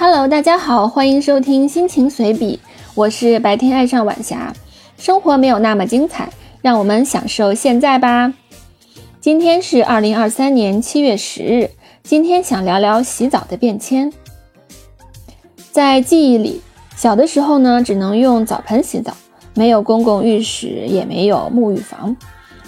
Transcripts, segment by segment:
Hello，大家好，欢迎收听心情随笔，我是白天爱上晚霞。生活没有那么精彩，让我们享受现在吧。今天是二零二三年七月十日，今天想聊聊洗澡的变迁。在记忆里，小的时候呢，只能用澡盆洗澡，没有公共浴室，也没有沐浴房。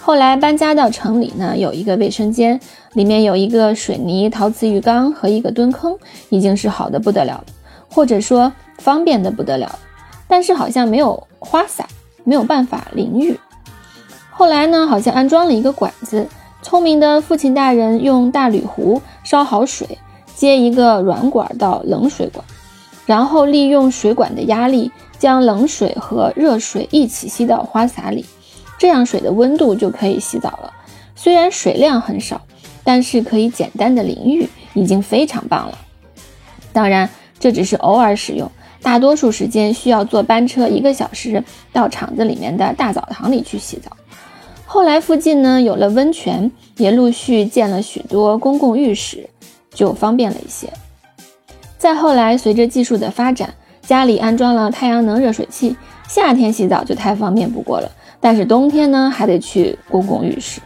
后来搬家到城里呢，有一个卫生间，里面有一个水泥陶瓷浴缸和一个蹲坑，已经是好的不得了了，或者说方便的不得了。但是好像没有花洒，没有办法淋浴。后来呢，好像安装了一个管子，聪明的父亲大人用大铝壶烧好水，接一个软管到冷水管，然后利用水管的压力，将冷水和热水一起吸到花洒里。这样水的温度就可以洗澡了，虽然水量很少，但是可以简单的淋浴，已经非常棒了。当然，这只是偶尔使用，大多数时间需要坐班车一个小时到厂子里面的大澡堂里去洗澡。后来附近呢有了温泉，也陆续建了许多公共浴室，就方便了一些。再后来，随着技术的发展，家里安装了太阳能热水器，夏天洗澡就太方便不过了。但是冬天呢，还得去公共浴室。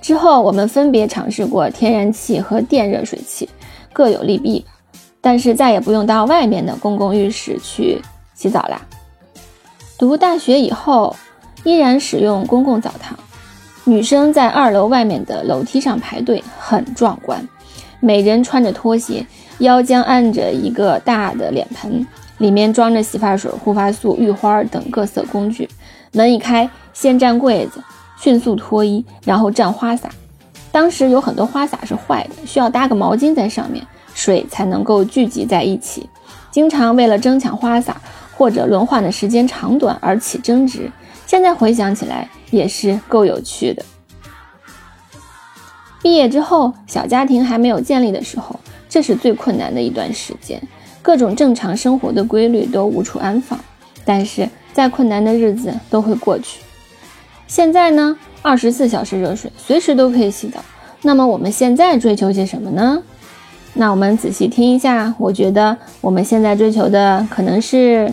之后我们分别尝试过天然气和电热水器，各有利弊。但是再也不用到外面的公共浴室去洗澡啦。读大学以后，依然使用公共澡堂。女生在二楼外面的楼梯上排队，很壮观。每人穿着拖鞋，腰间按着一个大的脸盆，里面装着洗发水、护发素、浴花等各色工具。门一开，先占柜子，迅速脱衣，然后占花洒。当时有很多花洒是坏的，需要搭个毛巾在上面，水才能够聚集在一起。经常为了争抢花洒或者轮换的时间长短而起争执。现在回想起来也是够有趣的。毕业之后，小家庭还没有建立的时候，这是最困难的一段时间，各种正常生活的规律都无处安放。但是。再困难的日子都会过去。现在呢，二十四小时热水，随时都可以洗澡。那么我们现在追求些什么呢？那我们仔细听一下，我觉得我们现在追求的可能是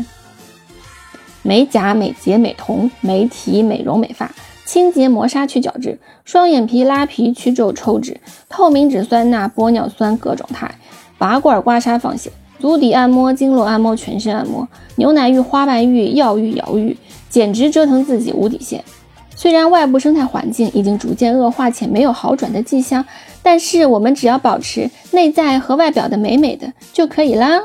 美甲、美睫、美瞳、美体、美容、美发、清洁、磨砂、去角质、双眼皮、拉皮、去皱、抽脂、透明质酸钠、玻尿酸各种肽、拔罐、刮痧、放血。足底按摩、经络按摩、全身按摩、牛奶浴、花瓣浴、药浴、瑶浴，简直折腾自己无底线。虽然外部生态环境已经逐渐恶化且没有好转的迹象，但是我们只要保持内在和外表的美美的就可以啦。